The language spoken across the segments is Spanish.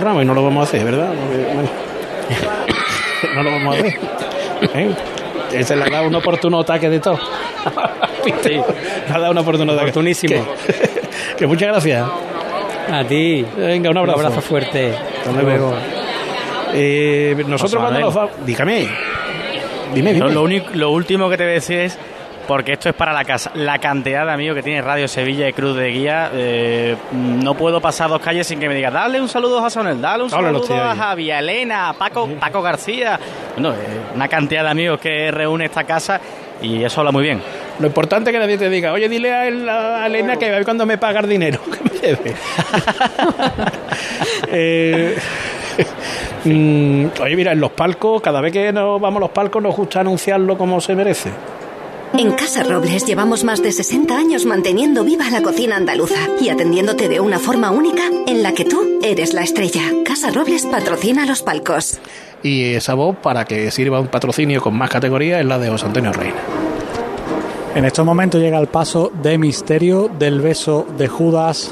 Ramos y no lo vamos a hacer, ¿verdad? No lo vamos a hacer. ¿Eh? Se le ha dado un oportuno ataque de todo. Sí. Le ha dado un oportuno ataque. Oportunísimo. Que, que muchas gracias. A ti. Venga, un abrazo. Un abrazo fuerte. Hasta luego. Eh, nosotros cuando nos Manuel. va... Dígame. Dime, dime. No, lo, único, lo último que te voy a decir es, porque esto es para la casa, la cantidad de amigos que tiene Radio Sevilla y Cruz de Guía, eh, no puedo pasar dos calles sin que me diga, dale un saludo a Manuel, dale un saludo a. Javi, a Elena, a Paco, Paco García. Bueno, eh, una cantidad de amigos que reúne esta casa y eso habla muy bien. Lo importante es que nadie te diga, oye, dile a, él- a Elena que cuando me paga el dinero que me debe. Eh, mm, oye, mira, en los palcos, cada vez que nos vamos a los palcos nos gusta anunciarlo como se merece. En Casa Robles llevamos más de 60 años manteniendo viva la cocina andaluza y atendiéndote de una forma única en la que tú eres la estrella. Casa Robles patrocina los palcos. Y esa voz, para que sirva un patrocinio con más categoría, es la de José Antonio Reina. En estos momentos llega el paso de misterio del beso de Judas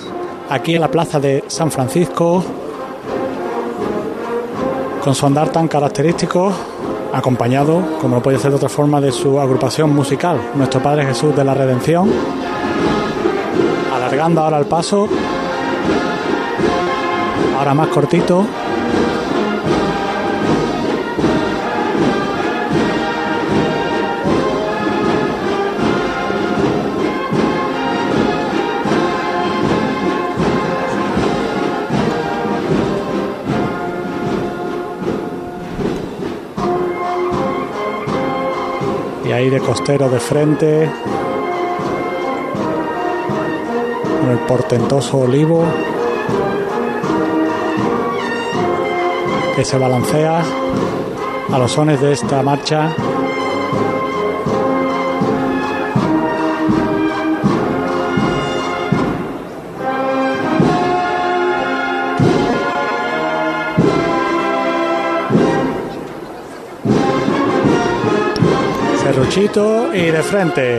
aquí en la plaza de San Francisco con su andar tan característico acompañado, como no puede ser de otra forma, de su agrupación musical, Nuestro Padre Jesús de la Redención, alargando ahora el paso, ahora más cortito, costero de frente, con el portentoso olivo que se balancea a los sones de esta marcha. Serruchito y de frente.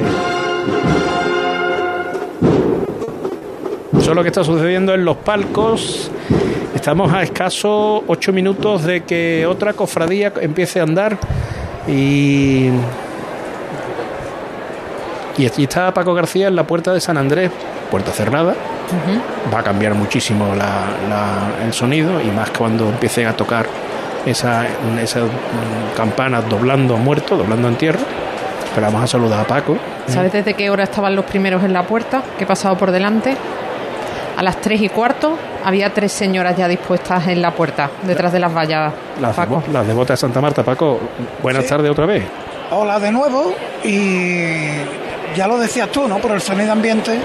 Eso es lo que está sucediendo en los palcos. Estamos a escasos ocho minutos de que otra cofradía empiece a andar y y aquí está Paco García en la puerta de San Andrés, puerta cerrada. Va a cambiar muchísimo la- la- el sonido y más cuando empiecen a tocar esa, esa mm, campana doblando muerto, doblando en tierra. Pero vamos a saludar a Paco. ¿Sabes desde qué hora estaban los primeros en la puerta? Que he pasado por delante. A las tres y cuarto había tres señoras ya dispuestas en la puerta, detrás de las vallas. Las, Paco. devo- las devotas de Santa Marta, Paco. Buenas Sí. tardes otra vez. Hola de nuevo y ya lo decías tú, ¿no? Por el sonido ambiente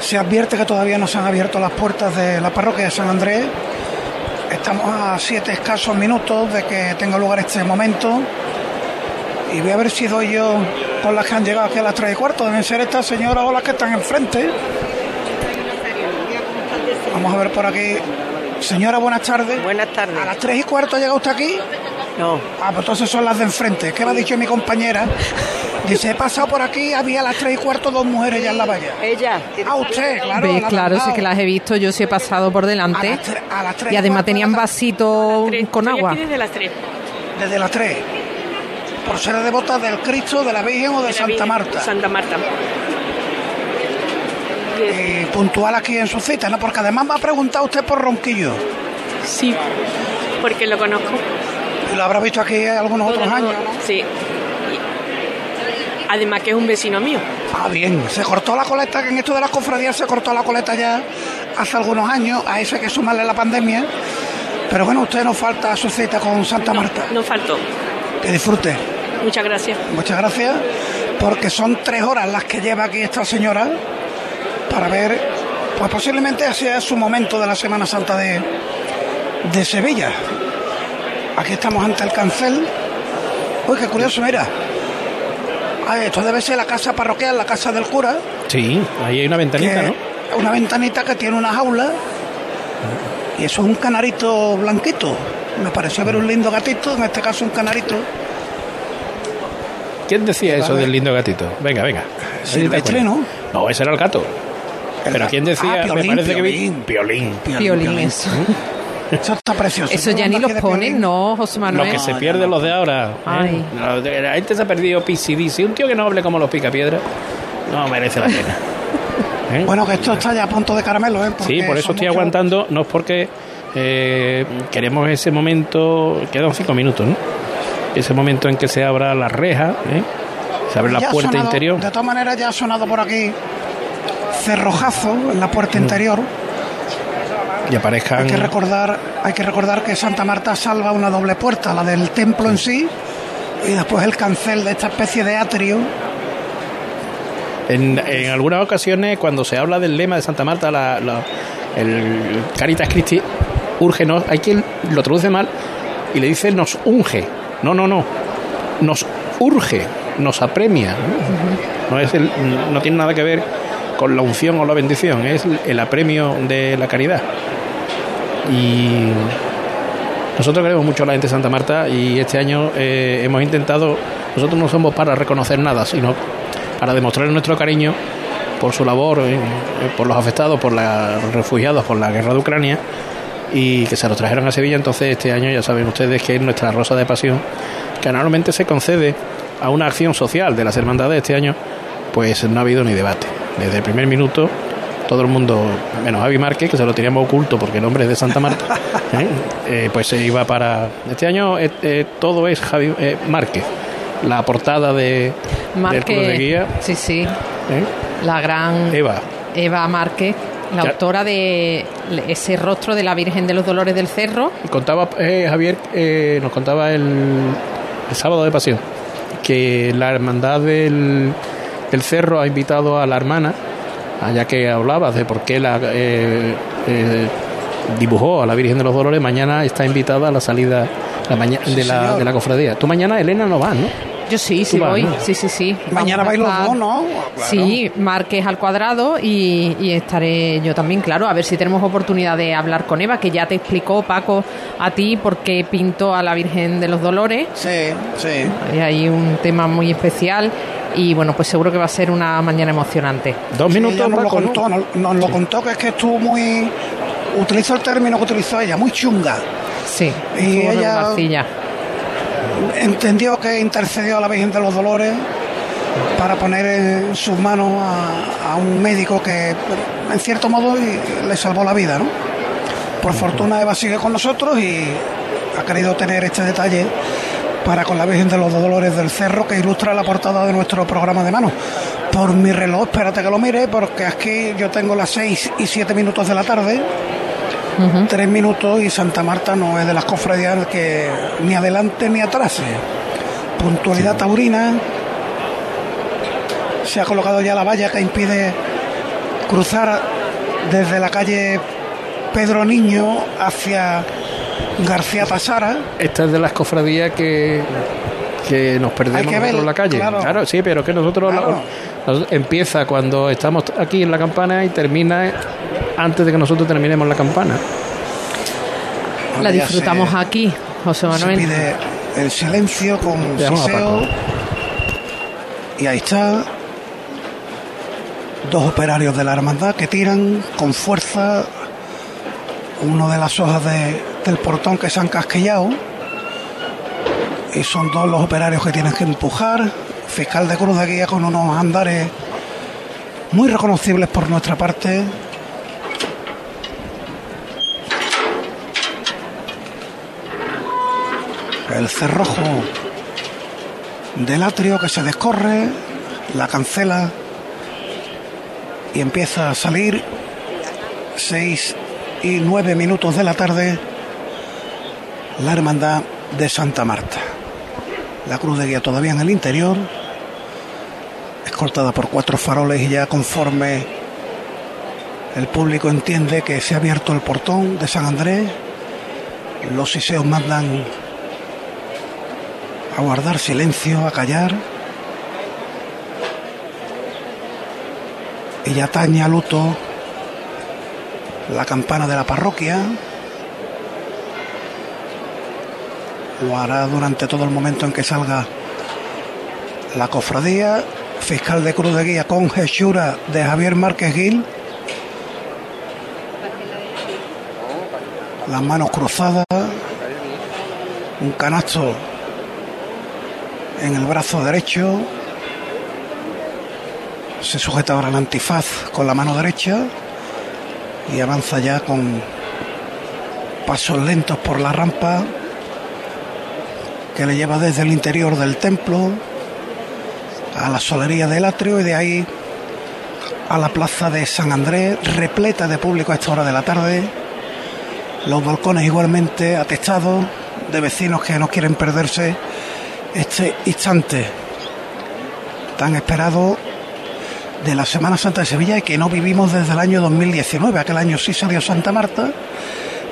se advierte que todavía no se han abierto las puertas de la parroquia de San Andrés. Estamos a siete escasos minutos de que tenga lugar este momento y voy a ver si doy yo con las que han llegado aquí a las tres y cuarto. Deben ser estas señoras o las que están enfrente. Vamos a ver por aquí. Señora, buenas tardes. Buenas tardes. ¿A las tres y cuarto llega usted aquí? No, Ah, pues entonces son las de enfrente. ¿Qué me ha dicho mi compañera? Dice, he pasado por aquí, había a las tres y cuarto dos mujeres ya en la valla. ella. Ah, usted, claro. ¿Ves? la Claro, sí que las he visto, yo sí he pasado por A delante. las, a las tres Y además tenían de la- vasito Tres. con Estoy agua. aquí desde las tres. Desde las tres. Por ser devota del Cristo, de la Virgen o de Santa Virgen, Marta. Santa Marta. Y puntual aquí en su cita, ¿no? Porque además me ha preguntado usted por Ronquillo. Sí, porque lo conozco. Y lo habrá visto aquí algunos otros años. ¿no? Sí. Además que es un vecino mío. Ah, bien. Se cortó la coleta, que en esto de las cofradías se cortó la coleta ya hace algunos años. A eso hay que sumarle la pandemia. Pero bueno, usted no falta a su cita con Santa Marta. No faltó. Que disfrute. Muchas gracias. Muchas gracias, porque son tres horas las que lleva aquí esta señora para ver, pues posiblemente sea su momento de la Semana Santa de, de Sevilla. Aquí estamos ante el cancel. Uy, qué curioso, mira. Ah, esto debe ser la casa parroquial, la casa del cura. Sí, ahí hay una ventanita, que- ¿no? Una ventanita que tiene una jaula. Y eso es un canarito blanquito. Me pareció ver un lindo gatito, en este caso un canarito. ¿Quién decía eso Vale. del lindo gatito? Venga, venga. Silvestre, ¿no? No, ese era el gato. El Pero ¿quién decía? Ah, Me Piolín, parece que vi... Piolín. Piolín. Piolín, eso. Eso está precioso. Eso ya ni los ponen, no, José Lo Manuel. que se pierde los de ahora. ¿eh? Ay. La, gente se ha perdido PCDC. Un tío que no hable como los picapiedras no merece la pena. ¿Eh? Bueno, que esto está ya a punto de caramelo, ¿eh? Sí, por eso estoy muchos- aguantando, no es porque eh, queremos ese momento, quedan cinco minutos, ¿no? Ese momento en que se abra la reja, ¿eh? se abre la Ya puerta sonado- interior. De todas maneras, ya ha sonado por aquí cerrojazo en la Mm. puerta interior. y aparezcan Hay que recordar, hay que recordar que Santa Marta salva una doble puerta, la del templo en sí y después el cancel de esta especie de atrio. en, en algunas ocasiones cuando se habla del lema de Santa Marta, la- la- el Caritas Christi urge, no, hay quien lo traduce mal y le dice nos unge. No, no, no, nos urge, nos apremia. No, es el- no tiene nada que ver con la unción o la bendición, es el apremio de la caridad. Y nosotros queremos mucho a la gente de Santa Marta y este año eh, hemos intentado, nosotros no somos para reconocer nada, sino para demostrar nuestro cariño por su labor, eh, eh, por los afectados, por los refugiados, por la guerra de Ucrania y que se los trajeron a Sevilla. Entonces este año ya saben ustedes que es nuestra Rosa de Pasión, que normalmente se concede a una acción social de las hermandades este año, pues no ha habido ni debate. Desde el primer minuto todo el mundo, menos Javi Márquez, que se lo teníamos oculto porque el hombre es de Santa Marta, ¿eh? Eh, pues se iba para... Este año eh, todo es Javi eh, Márquez. La portada de, del Club de Guía, sí, sí, la gran Eva. Eva Márquez, la Ya. autora de ese rostro de la Virgen de los Dolores del Cerro. Contaba eh, Javier, eh, nos contaba el, el sábado de pasión, que la hermandad del, del cerro ha invitado a la hermana, allá que hablabas de por qué la eh, eh, dibujó a la Virgen de los Dolores, mañana está invitada a la salida la maña- de, la, de la cofradía. Tú mañana, Elena, no vas, ¿no? Yo sí, sí vas, voy. ¿no? Sí, sí, sí. Mañana vais los dos, ¿no? Sí, Márquez al cuadrado y, y estaré yo también, claro, a ver si tenemos oportunidad de hablar con Eva, que ya te explicó Paco a ti por qué pintó a la Virgen de los Dolores. Sí, sí. Y hay un tema muy especial y bueno, pues seguro que va a ser una mañana emocionante. Dos minutos, nos lo Paco, ¿no? contó, nos, nos lo contó que es que estuvo muy. Utilizó el término que utilizó ella, muy chunga. Sí, Y ella-. Entendió que intercedió a la Virgen de los Dolores para poner en sus manos a, a un médico que, en cierto modo, le salvó la vida, ¿no? Por fortuna, Eva sigue con nosotros y ha querido tener este detalle para con la Virgen de los Dolores del Cerro que ilustra la portada de nuestro programa de mano. Por mi reloj, espérate que lo mire, porque aquí yo tengo las 6 y 7 minutos de la tarde. Tres minutos y Santa Marta no es de las cofradías que ni adelante ni atrás. Puntualidad taurina. Se ha colocado ya la valla que impide cruzar desde la calle Pedro Niño hacia García Tasara. Esta es de las cofradías que, que nos perdemos que nosotros ver, en la calle. claro. sí, pero que nosotros, Claro. nosotros- empieza cuando estamos aquí en la campana y termina antes de que nosotros terminemos la campana. La disfrutamos se- aquí, José Se Manuel. pide el silencio con siseo. Y ahí está. Dos operarios de la hermandad que tiran con fuerza uno de las hojas de- del portón que se han casquillado. Y son dos los operarios que tienen que empujar. Fiscal de cruz de guía con unos andares muy reconocibles por nuestra parte. El cerrojo del atrio que se descorre, la cancela y empieza a salir. Seis y nueve minutos de la tarde, la hermandad de Santa Marta. La cruz de guía todavía en el interior, escoltada por cuatro faroles y ya conforme el público entiende que se ha abierto el portón de San Andrés, los siseos mandan a guardar silencio, a callar. Y ya taña luto la campana de la parroquia. Lo hará durante todo el momento en que salga la cofradía. Fiscal de Cruz de Guía con Jeshura de Javier Márquez Gil. las manos cruzadas, un canasto en el brazo derecho, se sujeta ahora el antifaz con la mano derecha y avanza ya con pasos lentos por la rampa que le lleva desde el interior del templo a la solería del atrio y de ahí a la plaza de San Andrés, repleta de público a esta hora de la tarde. Los balcones igualmente atestados de vecinos que no quieren perderse este instante tan esperado de la Semana Santa de Sevilla y que no vivimos desde el año 2019. Aquel año sí salió Santa Marta,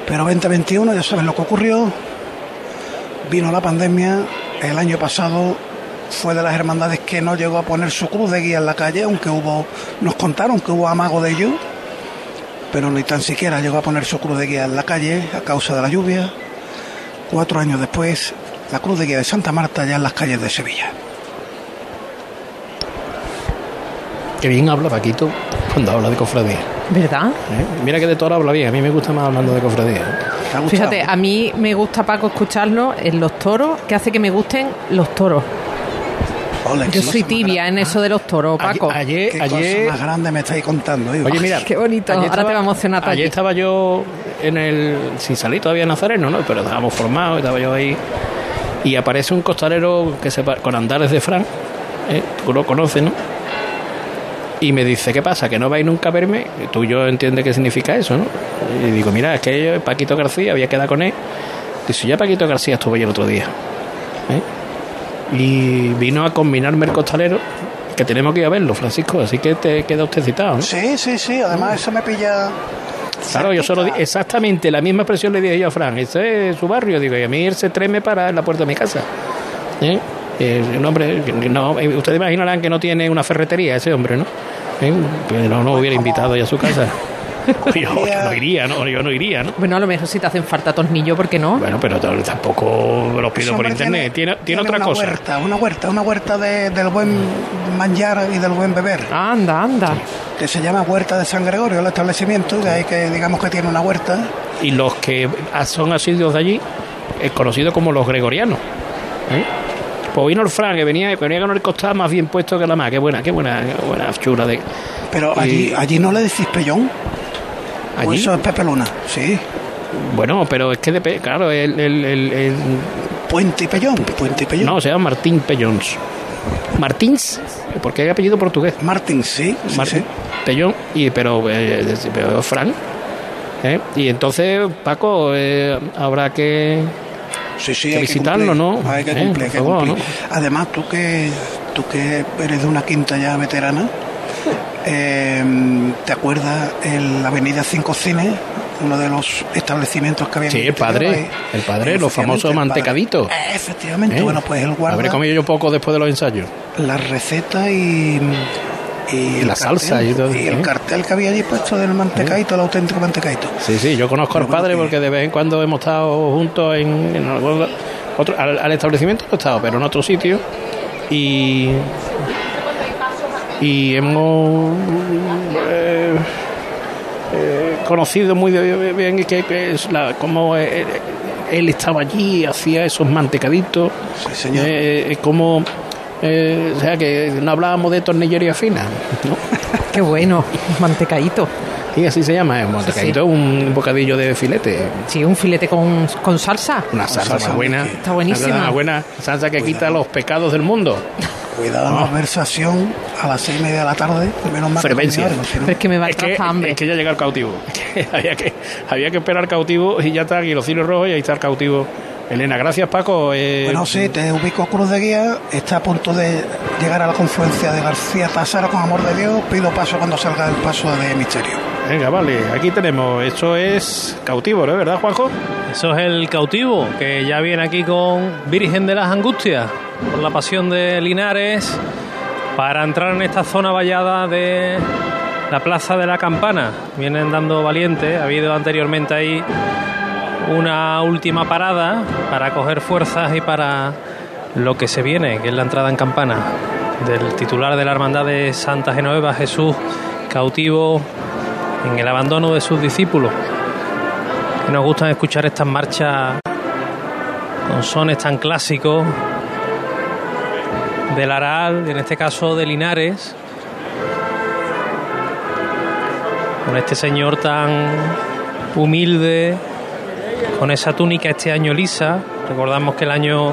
pero 2021 ya saben lo que ocurrió. Vino la pandemia, el año pasado fue de las hermandades que no llegó a poner su cruz de guía en la calle, aunque hubo, nos contaron que hubo amago de ello, pero ni tan siquiera llegó a poner su cruz de guía en la calle a causa de la lluvia. Cuatro años después, la cruz de guía de Santa Marta ya en las calles de Sevilla. Qué bien habla Paquito cuando habla de cofradía. ¿Verdad? ¿eh? Mira que de todo habla bien, a mí me gusta más hablando de cofradía. Fíjate, a mí me gusta, Paco, escucharlo en los toros, que hace que me gusten los toros. Ole, Yo soy tibia en eso de los toros, Paco. Ayer, Qué ayer, cosa más grande me estáis contando. Oye, mira. Qué bonito. ayer Ahora te va a emocionar, Ayer estaba yo en el. Sin salir todavía en Nazareno, ¿no? Pero estábamos formados, estaba yo ahí. Y aparece un costalero que se, con andares de Fran. ¿eh? Tú lo conoces, ¿no? Y me dice, ¿qué pasa? ¿Que no vais nunca a verme? Y Tú y yo entiendes qué significa eso, ¿no? Y digo, mira, es que yo, Paquito García, había quedado con él. Dice, ya Paquito García estuvo ahí el otro día. ¿eh? Y vino a combinarme el costalero, que tenemos que ir a verlo, Francisco, así que te queda usted citado, ¿no? Sí, sí, sí. Además, eso me pilla. Claro, yo solo exactamente la misma expresión le dije yo a Fran. Ese es su barrio, digo, y a mí él se treme para en la puerta de mi casa. ¿Eh? Eh, un hombre, no, eh, ustedes imaginarán que no tiene una ferretería ese hombre, ¿no? ¿Eh? Pero no hubiera invitado ya a su casa. Yo, yo no iría, ¿no? Yo no iría, ¿no? Bueno, a lo mejor si te hacen falta tornillo, ¿por qué no? Bueno, pero tampoco los pido por internet. Tiene, tiene, otra una cosa. Huerta, una huerta, una huerta de- del buen manjar y del buen beber, Anda, anda. que se llama Huerta de San Gregorio, el establecimiento, de ahí que digamos que tiene una huerta. Y los que son asiduos de allí, es conocido como los gregorianos. ¿eh? Pues vino el Fran, que venía, que venía con el costado más bien puesto que la más. Qué buena, qué buena, qué buena chula de. Pero Y- allí, allí no le decís pellón. ¿O Allí. eso es Pepe Luna. Sí. Bueno, pero es que, depe- claro, el, el- el- el- Puente y pellón. Puente y pellón. no, se llama Martín Pellons. Martins, porque hay apellido portugués. Martín, sí. sí, Martín sí. Pellón, y, pero, eh, pero Fran. ¿eh? Y entonces, Paco, eh, habrá que. Sí, sí, que hay visitarlo, cumplir. ¿no? Hay que Eh, cumplir, hay que favor, cumplir. Además, tú que, tú que eres de una quinta ya veterana, eh, ¿te acuerdas en la avenida Cinco Cines? Uno de los establecimientos que había Sí, el padre, ahí. el padre, los famosos el mantecaditos. Eh, Efectivamente, ¿eh? bueno, pues él guarda Habré comido yo poco después de los ensayos. la receta y, y el la salsa y todo, el ¿eh? cartel que había allí puesto del mantecadito, el auténtico mantecadito. Sí, sí, yo conozco al Pero bueno, padre que- porque de vez en cuando hemos estado juntos en, en algún- otro, al, al establecimiento no he estado, pero en otro sitio. Y, y hemos eh, eh, conocido muy bien que, que es la, como eh, él estaba allí, hacía esos mantecaditos, Sí, señor. eh, eh, como... eh, o sea, que no hablábamos de tornillería fina, ¿no? Qué bueno, mantecadito. Y así se llama, el mantecadito es un bocadillo de filete. Sí, un filete con, con salsa. Una salsa, buena. Está buenísima. Una buena salsa que quita los pecados del mundo. Cuidado la malversación a las seis y media de la tarde, menos mal que Frecuencia. no- es que me va a Es que, hambre. es que ya llega el cautivo. había, que, había que esperar cautivo y ya está aquí los cilos rojos y ahí está el cautivo. Elena, gracias Paco. Eh, Bueno, sí, te ubico Cruz de Guía, está a punto de llegar a la confluencia de García Tasara con Amor de Dios, pido paso cuando salga el paso de Misterio. Venga, vale, aquí tenemos. Esto es cautivo, ¿no? ¿Verdad, Juanjo? Eso es el cautivo, que ya viene aquí con Virgen de las Angustias, por la pasión de Linares, para entrar en esta zona vallada de la Plaza de la Campana. Vienen dando valiente, ha habido anteriormente ahí una última parada para coger fuerzas y para lo que se viene, que es la entrada en campana del titular de la Hermandad de Santa Genoveva, Jesús, cautivo en el abandono de sus discípulos. que nos gustan escuchar estas marchas con sones tan clásicos del Aral, en este caso de Linares, con este señor tan humilde, con esa túnica este año lisa. Recordamos que el año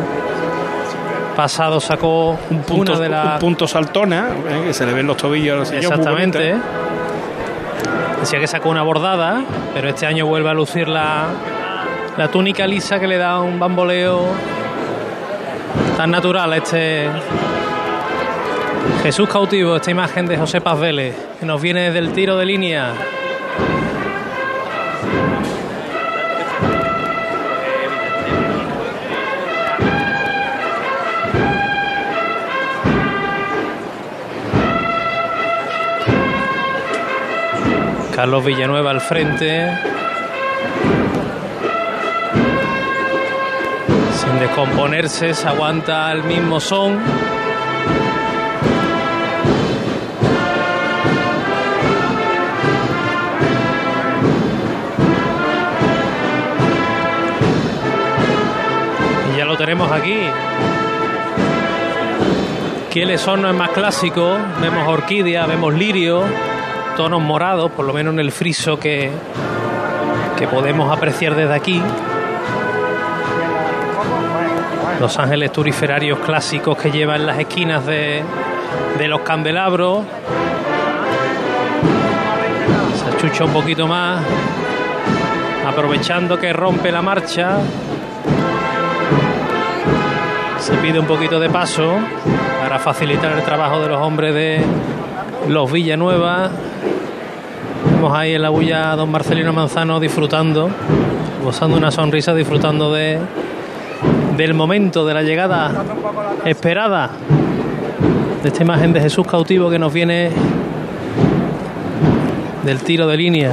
pasado sacó Un punto, una de las un punto saltona, ¿eh? que se le ven los tobillos. Exactamente. bonita. Decía que sacó una bordada, pero este año vuelve a lucir la, túnica lisa que le da un bamboleo tan natural este Jesús cautivo, esta imagen de José Paz Vélez, que nos viene desde el tiro de línea. Carlos Villanueva al frente. Sin descomponerse, se aguanta el mismo son. Y ya lo tenemos aquí. Kieles son es más clásico, vemos orquídea, vemos lirio, tonos morados, por lo menos en el friso que, que podemos apreciar desde aquí. Los ángeles turiferarios clásicos que llevan las esquinas de, de los candelabros. Se achucha un poquito más, aprovechando que rompe la marcha. Se pide un poquito de paso para facilitar el trabajo de los hombres de los Villanueva. Vemos ahí en la bulla a don Marcelino Manzano disfrutando, gozando una sonrisa, disfrutando de, del momento de la llegada esperada de esta imagen de Jesús cautivo que nos viene del tiro de línea.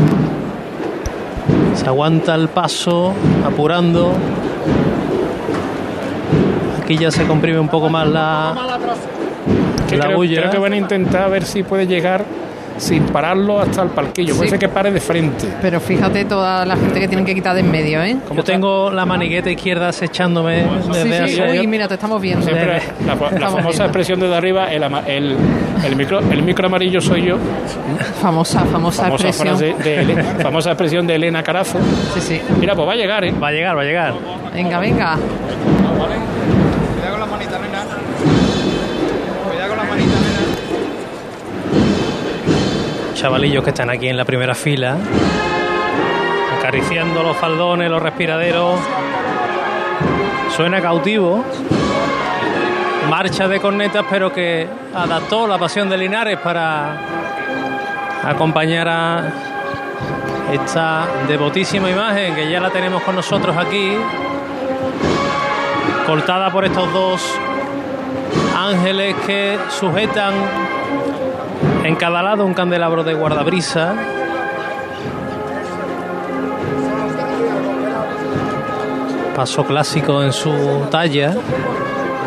Se aguanta el paso, apurando. Aquí ya se comprime un poco más la, Que la creo, bulla. creo que van a intentar ver si puede llegar sin pararlo hasta el palquillo. Sí. Puede ser que pare de frente. Pero fíjate toda la gente que tienen que quitar de en medio, ¿eh? Yo tengo la manigueta izquierda acechándome desde Sí, sí, hace- uy, mira, te estamos viendo. Siempre la, famosa viendo. expresión desde arriba, el, ama- el, el micro, el micro amarillo soy yo. Famosa, famosa, Famosa, expresión. frase de Ele- famosa expresión de Elena Carazo. Sí, sí. Mira, pues va a llegar, ¿eh? Va a llegar, va a llegar. Venga, venga. Cuidado con la manita, nena. Chavalillos que están aquí en la primera fila, acariciando los faldones, los respiraderos. Suena cautivo. Marcha de cornetas, pero que adaptó la pasión de Linares para acompañar a esta devotísima imagen que ya la tenemos con nosotros aquí, cortada por estos dos ángeles que sujetan en cada lado un candelabro de guardabrisa. Paso clásico en su talla,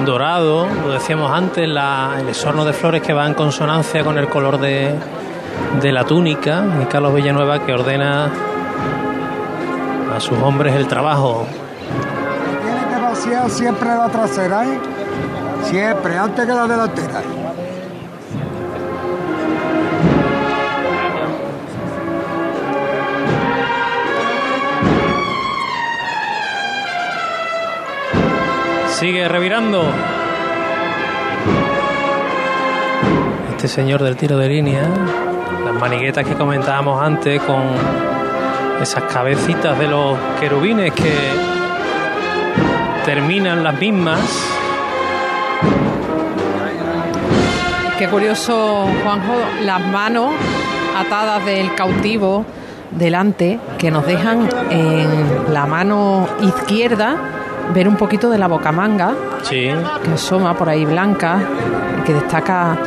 dorado, lo decíamos antes, el esorno de flores que va en consonancia con el color de, de la túnica. Y Carlos Villanueva que ordena a sus hombres el trabajo. Vaciar siempre la trasera, ¿eh? Siempre, antes que la delantera. Sigue revirando. Este señor del tiro de línea, las maniguetas que comentábamos antes con esas cabecitas de los querubines que terminan las mismas. Qué curioso, Juanjo, las manos atadas del cautivo delante que nos dejan en la mano izquierda ver un poquito de la bocamanga Sí, que asoma por ahí blanca y que destaca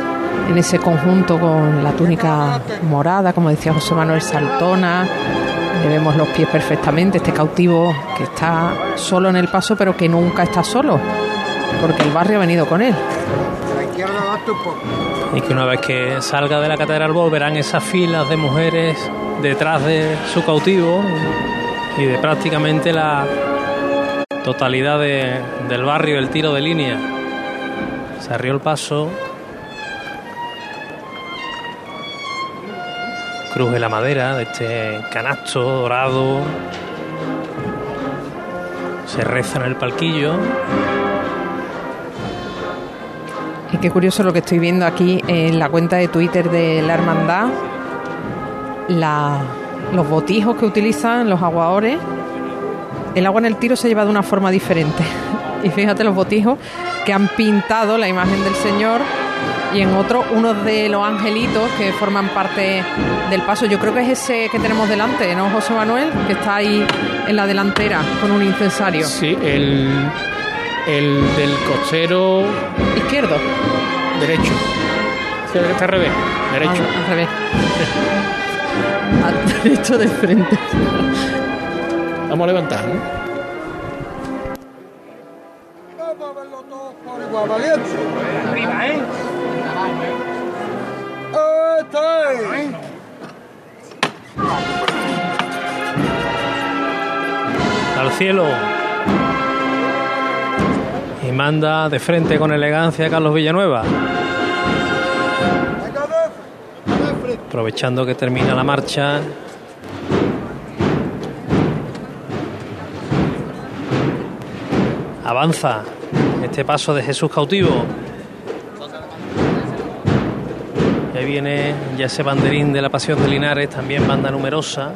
en ese conjunto con la túnica morada, como decía José Manuel Saltona. Le vemos los pies perfectamente, este cautivo que está solo en el paso, pero que nunca está solo, porque el barrio ha venido con él. Y que una vez que salga de la catedral volverán esas filas de mujeres detrás de su cautivo, y de prácticamente la totalidad de- del barrio, el tiro de línea. Se arrió el paso. Cruje la madera de este canasto dorado. Se reza en el palquillo. Y qué curioso lo que estoy viendo aquí en la cuenta de Twitter de la hermandad. La- los botijos que utilizan los aguadores. El agua en el tiro se lleva de una forma diferente. Y fíjate los botijos que han pintado la imagen del Señor y en otro unos de los angelitos que forman parte del paso. Yo creo que es ese que tenemos delante, ¿no, José Manuel? Que está ahí en la delantera con un incensario. Sí, el, el del costero Izquierdo. derecho. Está al revés, derecho. Ah, al revés. Derecho de frente. Vamos a levantar, ¿no? Vamos a verlo todos por igual, valiente. Arriba, ¿eh? Este. al cielo. Y manda de frente con elegancia a Carlos Villanueva. Aprovechando que termina la marcha. Avanza este paso de Jesús cautivo. Y ahí viene ya ese banderín de la Pasión de Linares, también banda numerosa.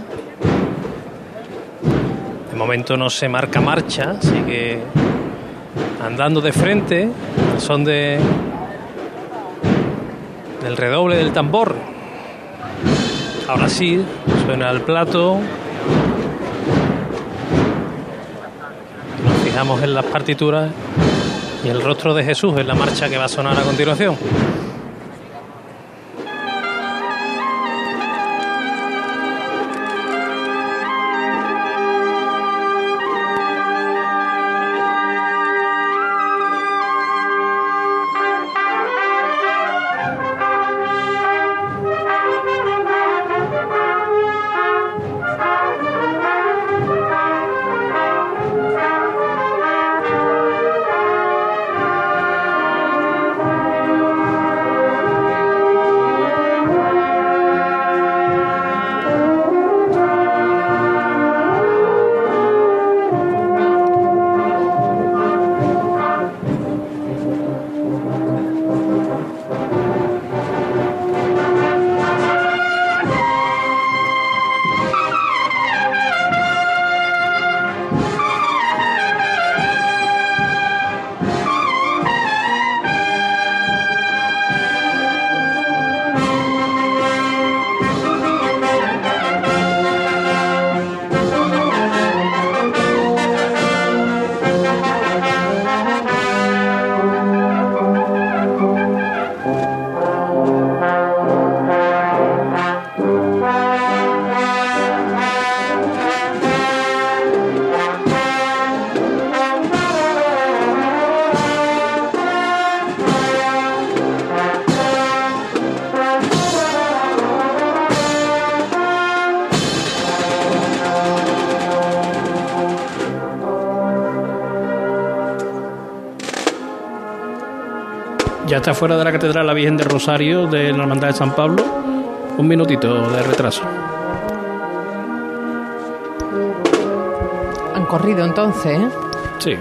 De momento no se marca marcha, sigue andando de frente, son de del redoble del tambor. Ahora sí, suena el plato. Fijamos en las partituras y el rostro de Jesús en la marcha que va a sonar a continuación. Fuera de la Catedral la Virgen del Rosario de la Hermandad de San Pablo. Un minutito de retraso. Han corrido entonces, ¿eh? Sí.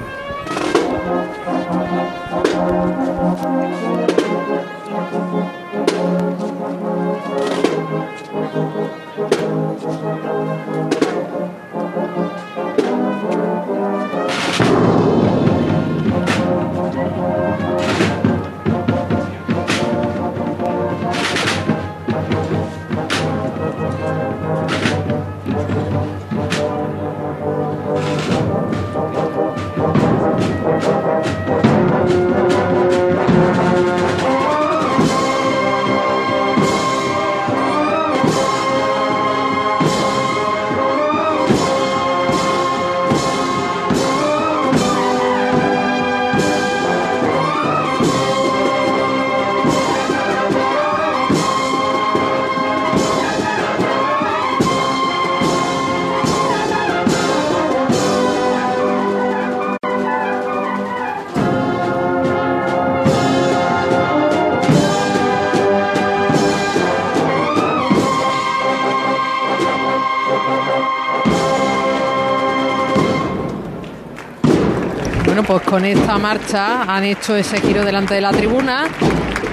Con esta marcha han hecho ese giro delante de la tribuna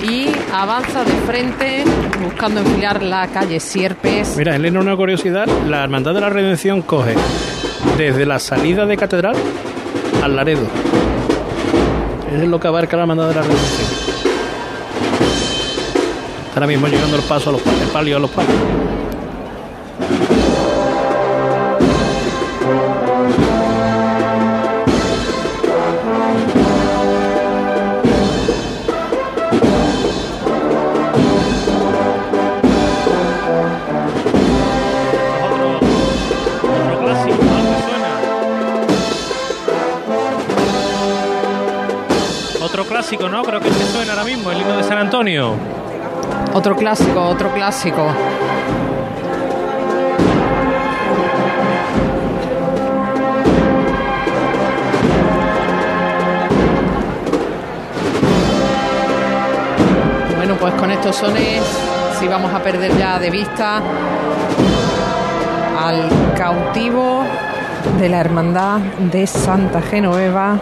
y avanza de frente buscando enfilar la calle Sierpes. Mira, Elena, una curiosidad, la Hermandad de la Redención coge desde la salida de Catedral al Laredo. Es lo que abarca la Hermandad de la Redención. Ahora mismo llegando el paso a los pa- el palio a los palos. Antonio. Otro clásico, otro clásico. Bueno, pues con estos sones, si vamos a perder ya de vista al cautivo de la Hermandad de Santa Genoveva.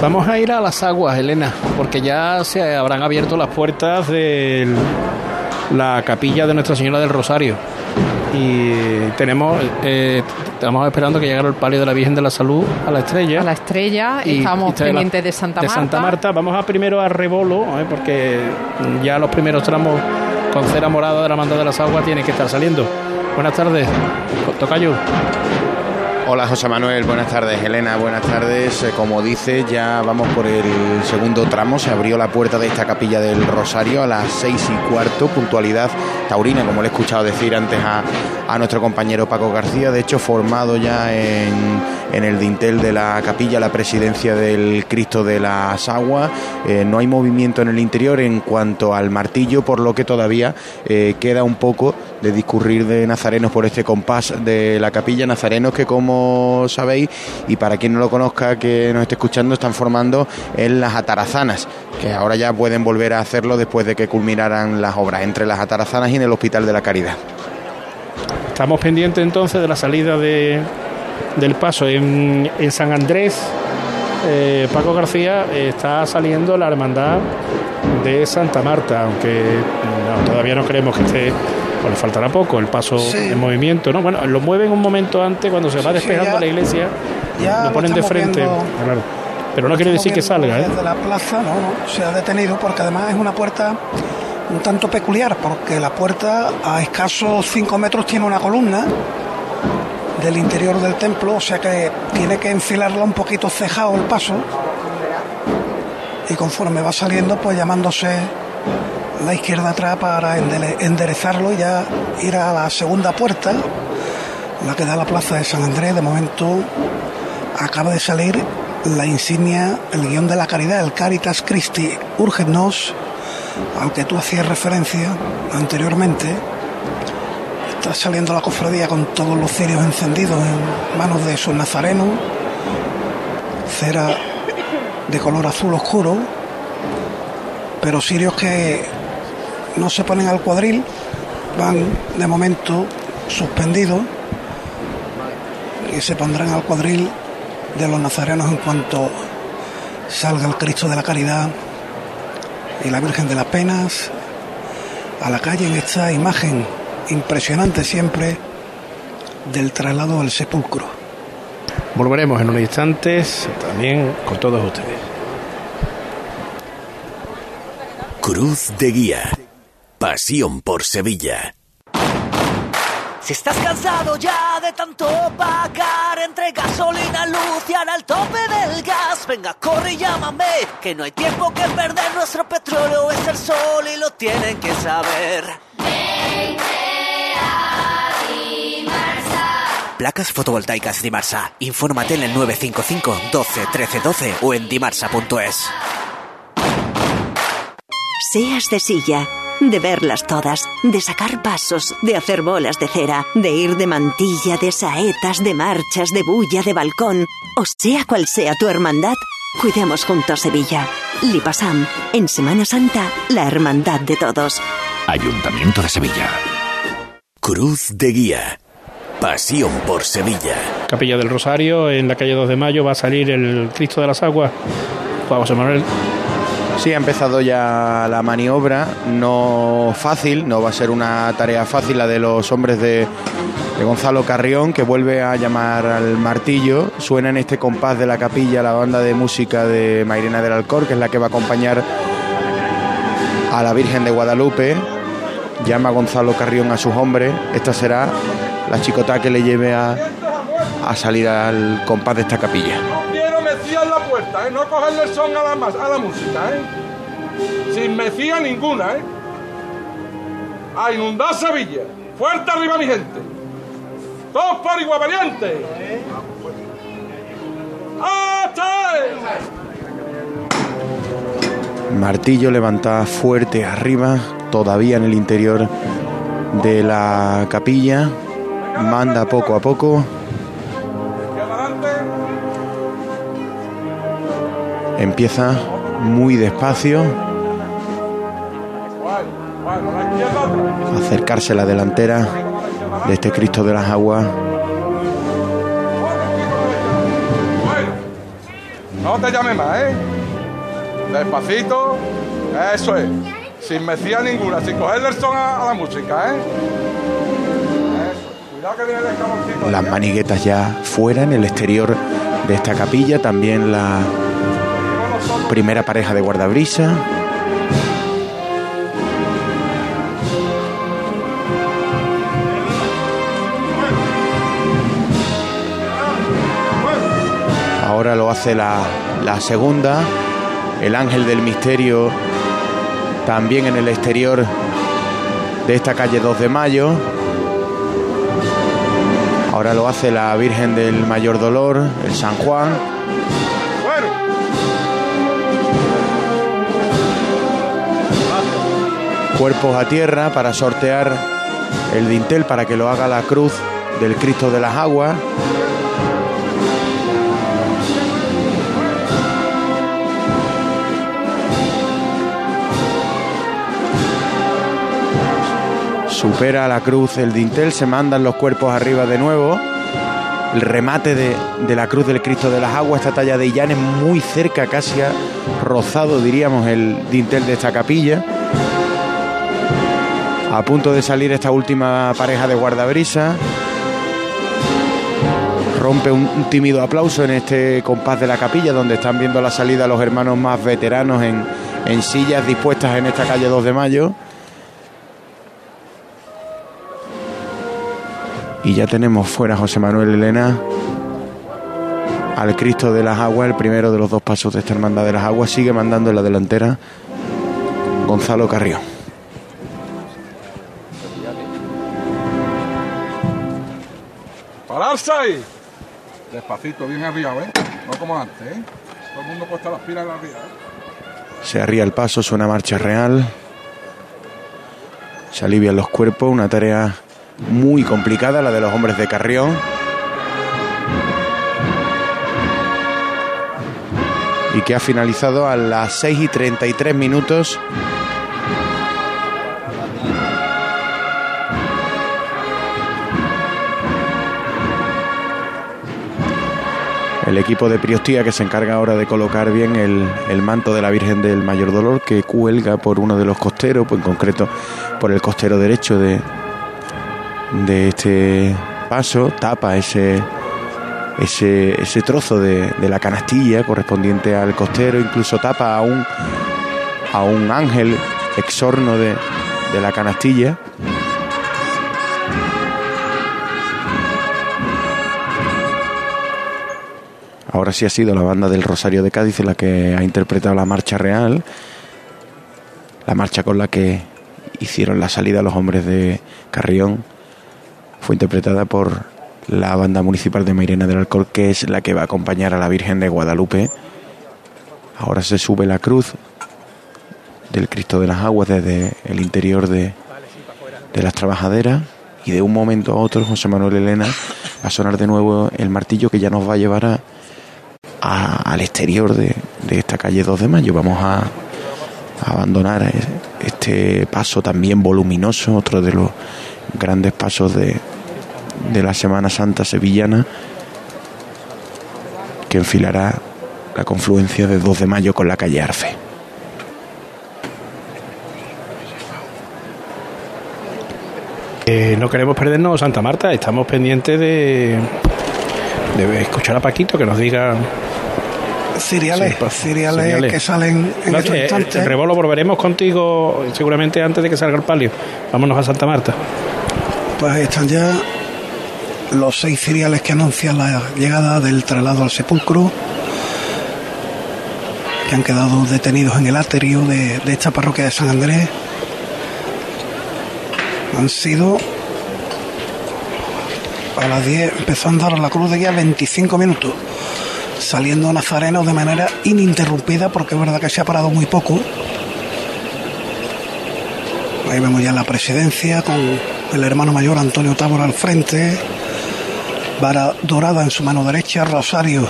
Vamos a ir a las aguas, Elena, porque ya se habrán abierto las puertas de la capilla de Nuestra Señora del Rosario. Y tenemos, eh, estamos esperando que llegara el palio de la Virgen de la Salud a la estrella. A la estrella, Y- estamos y trae la- pendientes de Santa de Marta. Santa Marta. Vamos a primero a Rebolo, ¿eh? porque ya los primeros tramos con cera morada de la Manda de las Aguas tienen que estar saliendo. Buenas tardes, Tocayo. Hola José Manuel, buenas tardes Elena, buenas tardes. Eh, Como dice, ya vamos por el segundo tramo. Se abrió la puerta de esta capilla del Rosario a las seis y cuarto, puntualidad taurina, como le he escuchado decir antes a, a nuestro compañero Paco García. De hecho, formado ya en, en el dintel de la capilla la presidencia del Cristo de las Aguas. Eh, no hay movimiento en el interior en cuanto al martillo, por lo que todavía eh, queda un poco de discurrir de nazarenos por este compás de la capilla. Nazarenos que, como sabéis, y para quien no lo conozca, que nos esté escuchando, están formando en las atarazanas, que ahora ya pueden volver a hacerlo después de que culminaran las obras, entre las atarazanas y en el Hospital de la Caridad. Estamos pendientes entonces de la salida de, del paso en, en San Andrés. eh, Paco García eh, está saliendo la hermandad de Santa Marta, aunque no, todavía no creemos que esté, pues le faltará poco el paso Sí. en movimiento, ¿no? Bueno, lo mueven un momento antes cuando se va Sí, despejando ya- la iglesia, ya lo lo ponen de frente, viendo. claro. Pero no quiere decir que salga, viendo ¿eh? Desde la plaza, no, no, se ha detenido porque además es una puerta un tanto peculiar, porque la puerta a escasos 5 metros tiene una columna del interior del templo, o sea que tiene que enfilarla un poquito cejado el paso. Y conforme va saliendo, pues llamándose la izquierda atrás para enderezarlo y ya ir a la segunda puerta, la que da la plaza de San Andrés. De momento acaba de salir la insignia, el guion de la caridad, el Caritas Christi Urgenos, al que tú hacías referencia anteriormente. Está saliendo la cofradía con todos los cirios encendidos en manos de sus nazarenos, cera de color azul oscuro, pero cirios que no se ponen al cuadril, van de momento suspendidos y se pondrán al cuadril de los nazarenos en cuanto salga el Cristo de la Caridad y la Virgen de las Penas a la calle en esta imagen impresionante siempre del traslado al sepulcro. Volveremos en unos instantes también con todos ustedes. Cruz de Guía. Pasión por Sevilla. Si estás cansado ya de tanto pagar entre gasolina, luz y el tope del gas, venga, corre y llámame, que no hay tiempo que perder, nuestro petróleo es el sol y lo tienen que saber. Placas fotovoltaicas Dimarsa. Infórmate en el 955 12 13 12 o en dimarsa.es. Seas de silla, de verlas todas, de sacar pasos, de hacer bolas de cera, de ir de mantilla, de saetas, de marchas, de bulla, de balcón, o sea cual sea tu hermandad, cuidemos juntos Sevilla. Lipasam, en Semana Santa, la hermandad de todos. Ayuntamiento de Sevilla. Cruz de Guía. Pasión por Sevilla. Capilla del Rosario, en la calle 2 de Mayo va a salir el Cristo de las Aguas. Juan José Manuel. Sí, ha empezado ya la maniobra, no fácil, no va a ser una tarea fácil la de los hombres de, de Gonzalo Carrión, que vuelve a llamar al martillo. Suena en este compás de la capilla la banda de música de Mairena del Alcor, que es la que va a acompañar a la Virgen de Guadalupe. Llama Gonzalo Carrión a sus hombres. Esta será la chicota que le lleve a, a salir al compás de esta capilla. Quiero mecía en la puerta, ¿eh? No cogerle el son a la, mas- a la música, ¿eh? Sin mecía ninguna, ¿eh? A inundar Sevilla. Fuerte arriba, mi gente. Todos por igual valiente. ¡Hasta! Martillo levanta fuerte arriba, todavía en el interior de la capilla. Manda poco a poco. Empieza muy despacio acercarse la delantera de este Cristo de las Aguas. No te llames más, ¿eh? Despacito. Eso es. Sin mecía ninguna, sin cogerle el son a la música, ¿eh? Las maniguetas ya fuera en el exterior de esta capilla. También la primera pareja de guardabrisa. Ahora lo hace la, la segunda. El ángel del misterio también en el exterior de esta calle 2 de Mayo. Ahora lo hace la Virgen del Mayor Dolor, el San Juan. Cuerpos a tierra para sortear el dintel para que lo haga la cruz del Cristo de las Aguas. Supera la cruz el dintel, se mandan los cuerpos arriba de nuevo. El remate de, de la cruz del Cristo de las Aguas, esta talla de Illanes, muy cerca, casi ha rozado, diríamos, el dintel de esta capilla. A punto de salir esta última pareja de guardabrisa. Rompe un, un tímido aplauso en este compás de la capilla, donde están viendo la salida los hermanos más veteranos en, en sillas dispuestas en esta calle 2 de Mayo. Y ya tenemos fuera José Manuel Elena al Cristo de las Aguas, el primero de los dos pasos de esta hermandad de las Aguas. Sigue mandando en la delantera Gonzalo Carrión. ¡Pararse ahí! Despacito, bien arriba, ¿eh? No como antes, ¿eh? Todo el mundo puesta las pilas arriba, ¿eh? Se arría el paso, suena marcha real. Se alivian los cuerpos, una tarea muy complicada, la de los hombres de Carrión. Y que ha finalizado a las 6 y 33 minutos. El equipo de Priostía que se encarga ahora de colocar bien el, el manto de la Virgen del Mayor Dolor que cuelga por uno de los costeros, pues en concreto por el costero derecho de, de este paso, tapa ese, ese, ese trozo de, de la canastilla correspondiente al costero, incluso tapa a un, a un ángel exorno de, de la canastilla. Ahora sí ha sido la banda del Rosario de Cádiz la que ha interpretado la marcha real, la marcha con la que hicieron la salida los hombres de Carrión. Fue interpretada por la banda municipal de Mairena del Alcor, que es la que va a acompañar a la Virgen de Guadalupe. Ahora se sube la cruz del Cristo de las Aguas desde el interior de, de las trabajaderas y de un momento a otro José Manuel Elena va a sonar de nuevo el martillo que ya nos va a llevar a, al exterior de, de esta calle 2 de Mayo. Vamos a, a abandonar este paso también voluminoso, otro de los grandes pasos de, de la Semana Santa sevillana que enfilará la confluencia de 2 de mayo con la calle Arce. Eh, no queremos perdernos Santa Marta, estamos pendientes de, de escuchar a Paquito que nos diga Cereales, Sí, pues, cereales, cereales. que salen en No, eh, instantes. el Rebolo volveremos contigo seguramente antes de que salga el palio. Vámonos a Santa Marta. Pues están ya los seis cereales que anuncian la llegada del traslado al sepulcro, que han quedado detenidos en el aterio de, de esta parroquia de San Andrés. Han sido a las 10, empezó a andar la cruz de guía 25 minutos, saliendo Nazareno de manera ininterrumpida, porque es verdad que se ha parado muy poco. Ahí vemos ya la presidencia con el hermano mayor Antonio Tábora al frente, vara dorada en su mano derecha, rosario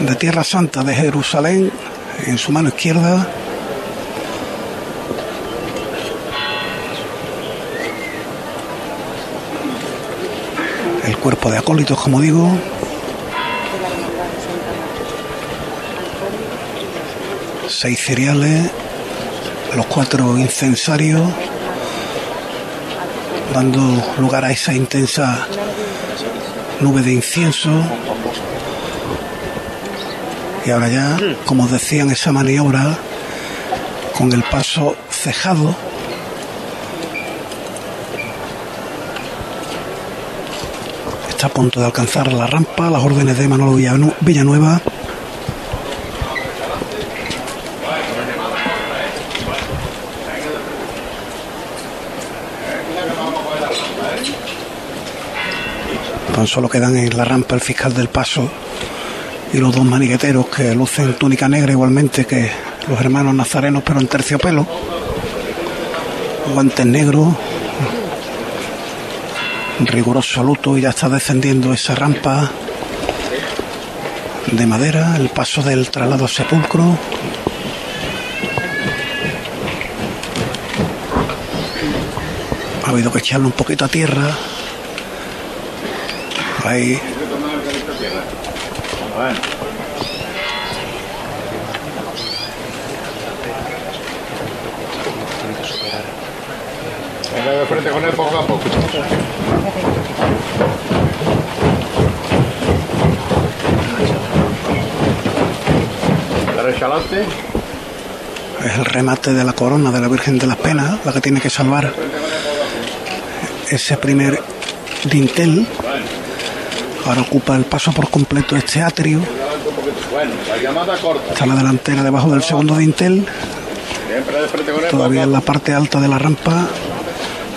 de Tierra Santa de Jerusalén en su mano izquierda. El cuerpo de acólitos, como digo. Seis cereales, los cuatro incensarios, dando lugar a esa intensa nube de incienso. Y ahora ya, como os decía en esa maniobra, con el paso cejado, está a punto de alcanzar la rampa, las órdenes de Manolo Villanu- Villanueva. Solo quedan en la rampa el fiscal del paso y los dos maniqueteros que lucen túnica negra igualmente que los hermanos nazarenos pero en terciopelo. Guantes negros, riguroso luto y ya está descendiendo esa rampa de madera, el paso del traslado sepulcro. Ha habido que echarle un poquito a tierra. Ahí. Venga de frente con él poco a poco. Es el remate de la corona de la Virgen de las Penas, la que tiene que salvar ese primer dintel. Ahora ocupa el paso por completo este atrio. Está la delantera debajo del segundo dintel. Todavía en la parte alta de la rampa,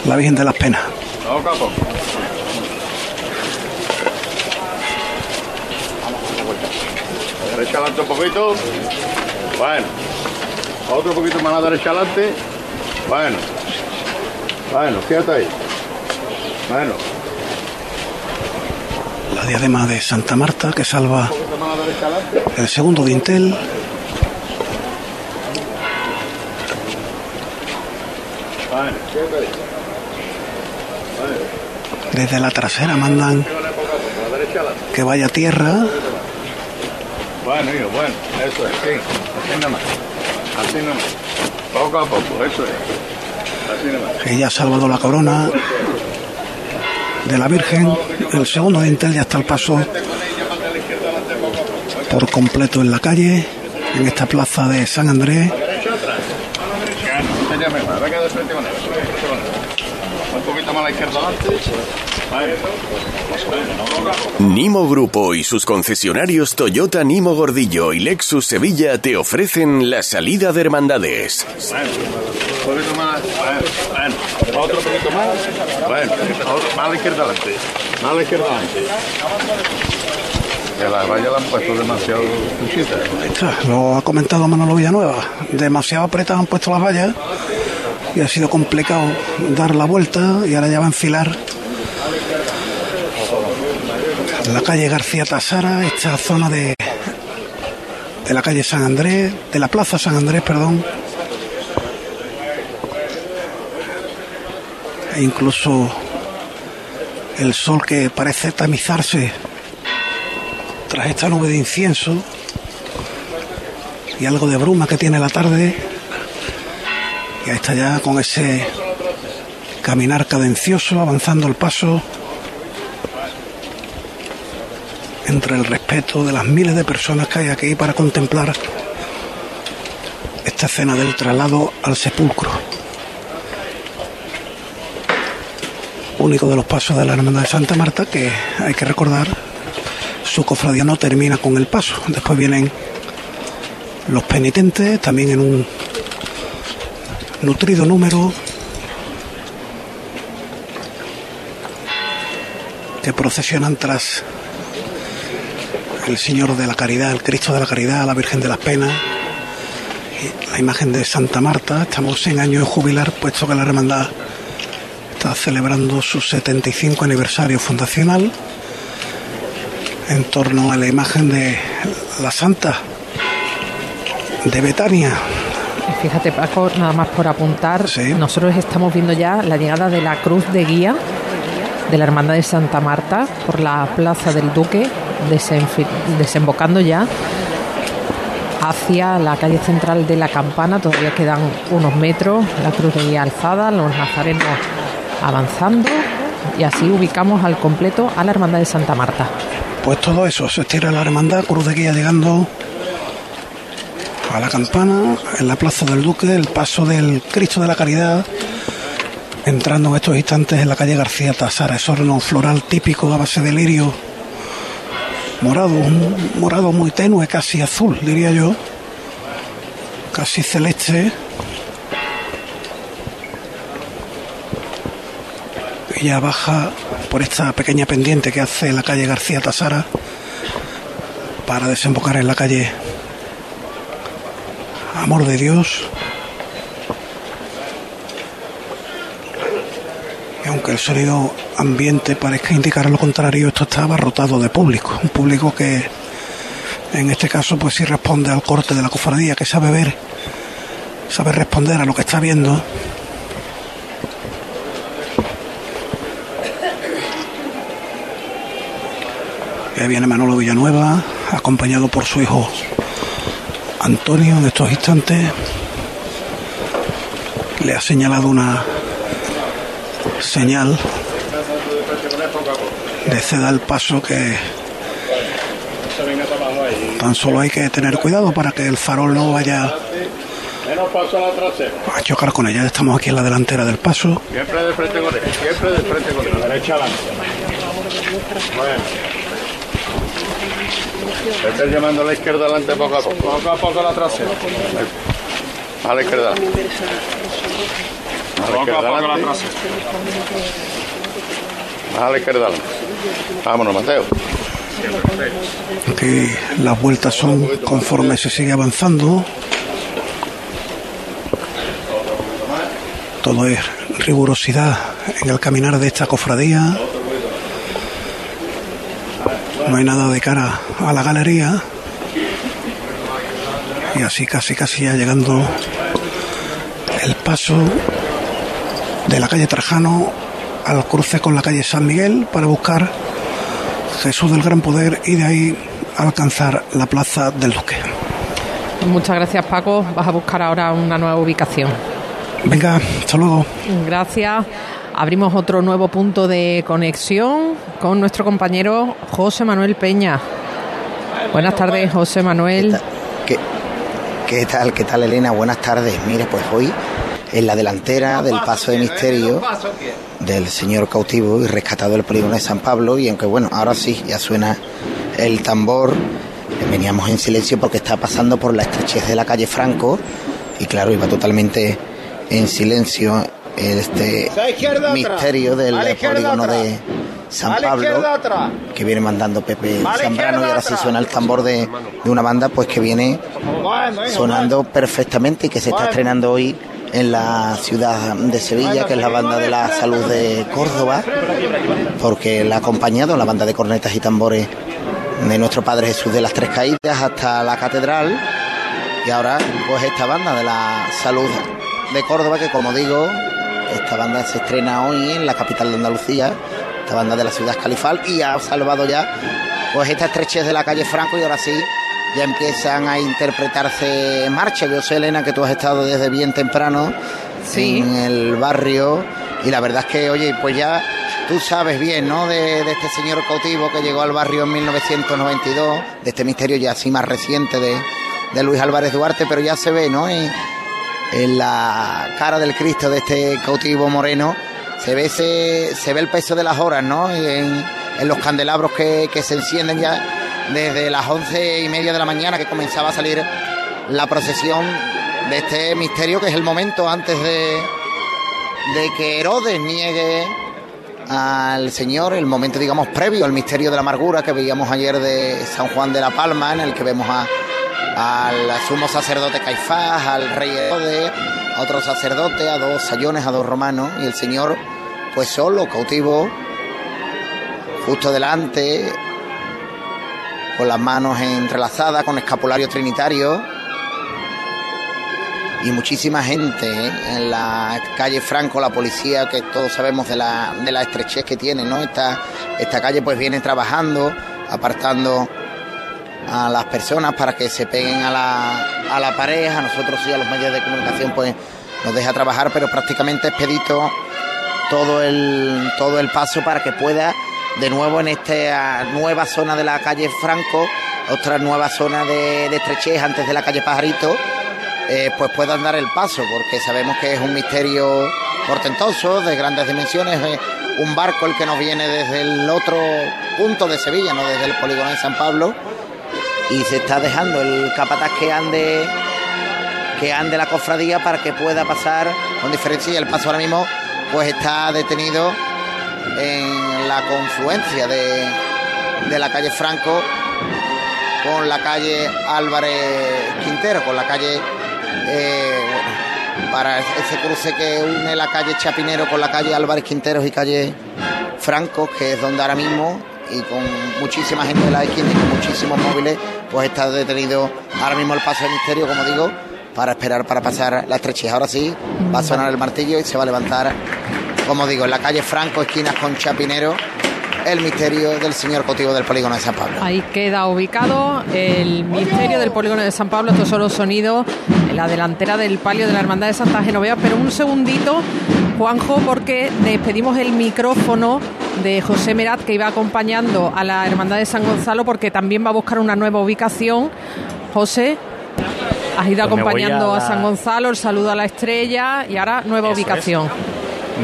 la Virgen de las Penas. Derecha adelante un poquito. Bueno. Otro poquito más a derecha adelante. Bueno. Bueno, quédate ahí. Bueno. Diadema de Santa Marta que salva el segundo dintel. Desde la trasera mandan que vaya a tierra. Bueno, hijo, bueno, eso es, sí, así nada más, así nada más, poco a poco, eso es, así nada más. que ya ha salvado la corona de la Virgen. El segundo dintel ya está al paso por completo en la calle, en esta plaza de San Andrés. Nimo Grupo y sus concesionarios Toyota Nimo Gordillo y Lexus Sevilla te ofrecen la salida de hermandades. Un poquito más, bueno, bueno, otro poquito más, bueno, otro, más a la izquierda adelante, más a la izquierda adelante. Que la la han puesto demasiado está, lo ha comentado Manolo Villanueva. Demasiado apretadas han puesto las vallas y ha sido complicado dar la vuelta y ahora ya va a enfilar la calle García Tasara, esta zona de, de la calle San Andrés, de la plaza San Andrés, perdón. E incluso El sol que parece tamizarse tras esta nube de incienso y algo de bruma que tiene la tarde. Y ahí está ya con ese caminar cadencioso, avanzando el paso entre el respeto de las miles de personas que hay aquí para contemplar esta escena del traslado al sepulcro. Único de los pasos de la Hermandad de Santa Marta que hay que recordar, su cofradía no termina con el paso. Después vienen los penitentes, también en un nutrido número que procesionan tras el Señor de la Caridad, el Cristo de la Caridad, la Virgen de las Penas, la imagen de Santa Marta. Estamos en año de jubilar, puesto que la hermandad está celebrando su 75 aniversario fundacional en torno a la imagen de la Santa de Betania. Fíjate, Paco, nada más por apuntar, nosotros estamos viendo ya la llegada de la cruz de guía de la Hermandad de Santa Marta por la Plaza del Duque, desembocando ya hacia la calle central de la Campana. Todavía quedan unos metros, la cruz de guía alzada, los nazarenos avanzando y así ubicamos al completo a la Hermandad de Santa Marta. Pues todo eso, se estira la hermandad, cruz de guía llegando a la campana, en la Plaza del Duque, el paso del Cristo de la Caridad, entrando en estos instantes en la calle García Tasara, ese horno floral típico a base de lirio morado, un morado muy tenue, casi azul, diría yo, casi celeste. Ya baja por esta pequeña pendiente que hace la calle García Tasara para desembocar en la calle Amor de Dios. Y aunque el sonido ambiente parezca indicar lo contrario, esto está abarrotado de público. Un público que en este caso pues sí responde al corte de la cofradía, que sabe ver, sabe responder a lo que está viendo. Ahí viene Manolo Villanueva, acompañado por su hijo Antonio en estos instantes. Le ha señalado una señal de ceda el paso que tan solo hay que tener cuidado para que el farol no vaya a chocar con ella. Estamos aquí en la delantera del paso. Siempre de frente con él, siempre de frente con él. Derecha adelante. Estás llamando a la izquierda adelante poco a poco. Poco a poco a la trasera. A la izquierda. A la izquierda adelante. A la izquierda adelante. Vámonos, Mateo. Aquí las vueltas son conforme se sigue avanzando. Todo es rigurosidad en el caminar de esta cofradía. No hay nada de cara a la galería. Y así casi casi ya llegando el paso de la calle Trajano al cruce con la calle San Miguel para buscar Jesús del Gran Poder y de ahí alcanzar la plaza del Duque. Muchas gracias Paco, vas a buscar ahora una nueva ubicación. Venga, hasta luego. Gracias. Abrimos otro nuevo punto de conexión con nuestro compañero José Manuel Peña. Buenas tardes, José Manuel. ¿Qué, qué tal, qué tal, Elena? Buenas tardes. Mira, pues hoy en la delantera del paso de misterio del señor cautivo y rescatado del polígono de San Pablo y aunque bueno, ahora sí, ya suena el tambor, veníamos en silencio porque está pasando por la estrechez de la calle Franco y claro, iba totalmente en silencio este misterio del polígono de San Pablo que viene mandando Pepe Zambrano y ahora sí suena el tambor de, de una banda pues que viene sonando perfectamente y que se está estrenando hoy en la ciudad de Sevilla, que es la banda de la salud de Córdoba, porque la ha acompañado la banda de cornetas y tambores de nuestro Padre Jesús de las Tres Caídas hasta la catedral. Y ahora, pues esta banda de la salud de Córdoba, que como digo, esta banda se estrena hoy en la capital de Andalucía, esta banda de la ciudad califal y ha salvado ya pues esta estrechez de la calle Franco y ahora sí ya empiezan a interpretarse en marcha. Yo sé, Elena, que tú has estado desde bien temprano en el barrio y la verdad es que, oye, pues ya tú sabes bien, ¿no? De, de este señor cautivo que llegó al barrio en 1992, de este misterio ya así más reciente de, de Luis Álvarez Duarte, pero ya se ve, ¿no? En, en la cara del Cristo de este cautivo moreno se ve ese, se ve el peso de las horas, ¿no? En, en los candelabros que, que se encienden ya desde las once y media de la mañana que comenzaba a salir la procesión de este misterio que es el momento antes de, de que Herodes niegue al Señor, el momento digamos previo al misterio de la amargura que veíamos ayer de San Juan de la Palma, en el que vemos a, al sumo sacerdote Caifás, al rey Herodes, a otro sacerdote, a dos sayones, a dos romanos, y el Señor pues solo, cautivo, justo delante, con las manos entrelazadas, con escapulario trinitario. Y muchísima gente ¿eh? en la calle Franco, la policía, que todos sabemos de la, de la estrechez que tiene, ¿no? Esta, esta calle pues viene trabajando, apartando a las personas para que se peguen a la, a la pared. A nosotros sí, a los medios de comunicación, pues nos deja trabajar, pero prácticamente expedito todo el, todo el paso para que pueda de nuevo en esta nueva zona de la calle Franco, otra nueva zona de, de estrechez antes de la calle Pajarito, eh, pues puedan dar el paso, porque sabemos que es un misterio portentoso, de grandes dimensiones, eh, un barco el que nos viene desde el otro punto de Sevilla, no desde el polígono de San Pablo, y se está dejando el capataz que ande que ande la cofradía para que pueda pasar con diferencia. Y el paso ahora mismo pues está detenido en la confluencia de, de la calle Franco con la calle Álvarez Quintero, con la calle eh, para ese cruce que une la calle Chapinero con la calle Álvarez Quinteros y calle Franco, que es donde ahora mismo y con muchísima gente de la esquina y con muchísimos móviles, pues está detenido ahora mismo el paso de misterio, como digo, para esperar para pasar la estrechez. Ahora sí, va a sonar el martillo y se va a levantar, como digo, en la calle Franco, esquinas con Chapinero, el misterio del señor cautivo del polígono de San Pablo. Ahí queda ubicado el misterio del polígono de San Pablo. Estos son los sonidos en la delantera del palio de la Hermandad de Santa Genoveva. Pero un segundito, Juanjo, porque despedimos el micrófono de José Merat, que iba acompañando a la Hermandad de San Gonzalo, porque también va a buscar una nueva ubicación. José, has ido Pues acompañando a San Gonzalo, el saludo a la estrella y ahora nueva Eso ubicación.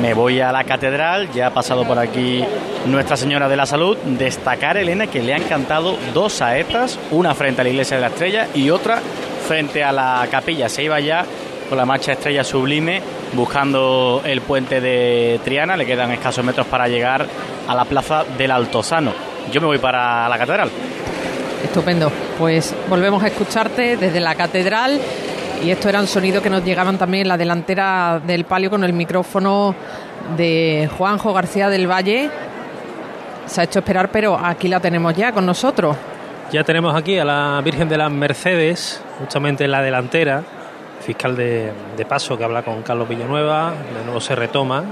Me voy a la catedral, ya ha pasado por aquí Nuestra Señora de la Salud. Destacar, Elena, que le han cantado dos saetas, una frente a la Iglesia de la Estrella y otra frente a la capilla. Se iba ya con la marcha Estrella Sublime buscando el puente de Triana. Le quedan escasos metros para llegar a la plaza del Altozano. Yo me voy para la catedral. Estupendo. Pues volvemos a escucharte desde la catedral. Y esto eran sonidos que nos llegaban también en la delantera del palio con el micrófono de Juanjo García del Valle. Se ha hecho esperar, pero aquí la tenemos ya con nosotros. Ya tenemos aquí a la Virgen de las Mercedes, justamente en la delantera, fiscal de, de paso que habla con Carlos Villanueva, de nuevo se retoma,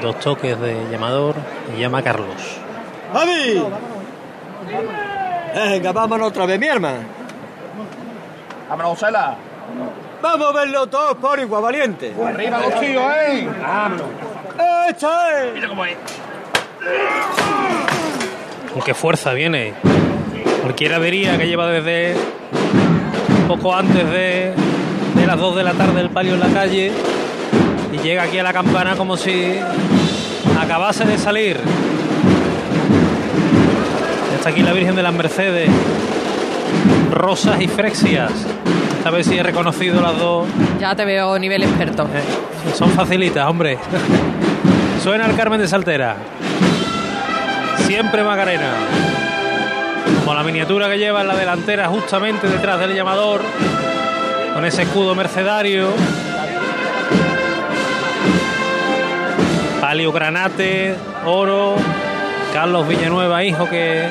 dos toques de llamador y llama Carlos. ¡Javi! Venga, vámonos otra vez, mi hermano. Vámonos, Cela. Vamos a verlo todos por igual, valiente. Arriba los tíos, ¿eh? Vámonos. ¡Esto es! Mira cómo es. Con qué fuerza viene. Cualquiera diría que lleva desde poco antes de, de las 2 de la tarde el palio en la calle y llega aquí a la campana como si acabase de salir. Está aquí la Virgen de las Mercedes, rosas y frexias. Esta vez sí he reconocido las dos. Ya te veo nivel experto. Son facilitas, hombre. Suena el Carmen de Saltera. Siempre Macarena. Como la miniatura que lleva en la delantera justamente detrás del llamador. Con ese escudo mercedario. Palio Granate, oro. Carlos Villanueva, hijo que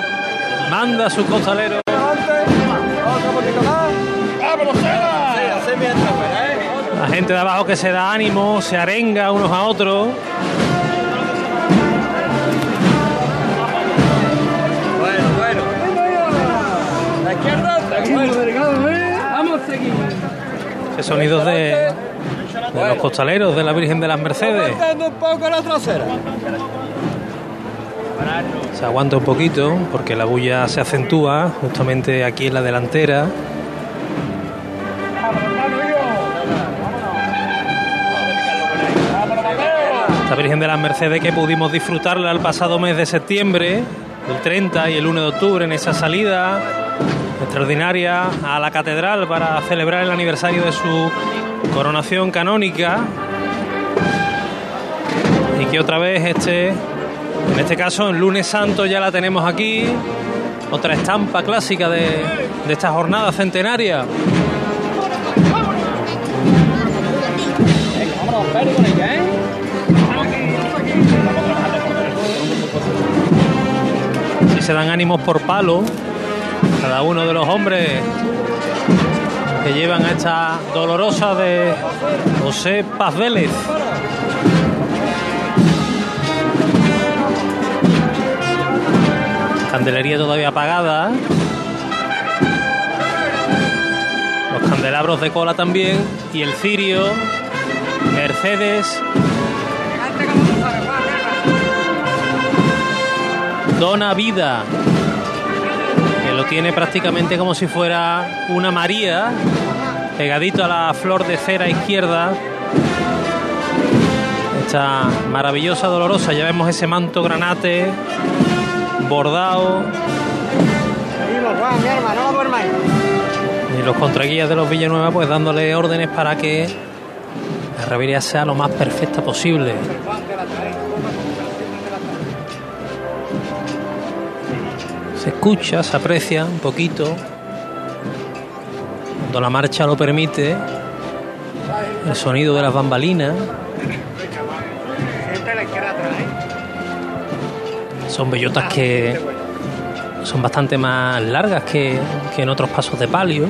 manda a su costalero. Otro poquito más. ¡Vámonos, Cela! Sí, así mientras fuera, ¿eh? La gente de abajo que se da ánimo, se arenga unos a otros. Ese sonido de, de los costaleros de la Virgen de las Mercedes. un poco la trasera. Se aguanta un poquito porque la bulla se acentúa justamente aquí en la delantera. Esta Virgen de las Mercedes que pudimos disfrutarla el pasado mes de septiembre, el 30 y el 1 de octubre, en esa salida extraordinaria a la catedral para celebrar el aniversario de su coronación canónica. Y que otra vez este, en este caso, el lunes santo ya la tenemos aquí. Otra estampa clásica de, de esta jornada centenaria. Si se dan ánimos por palo, cada uno de los hombres que llevan a esta dolorosa de José Paz Vélez. Candelería todavía apagada. Los candelabros de cola también. Y el cirio. Mercedes. Dona Vida. Lo tiene prácticamente como si fuera una María. Pegadito a la flor de cera izquierda. Esta maravillosa dolorosa. Ya vemos ese manto granate bordado y los contraguías de los Villanueva pues dándole órdenes para que la revería sea lo más perfecta posible. Se escucha, se aprecia un poquito. Cuando la marcha lo permite el sonido de las bambalinas. Son bellotas que son bastante más largas que, que en otros pasos de palio.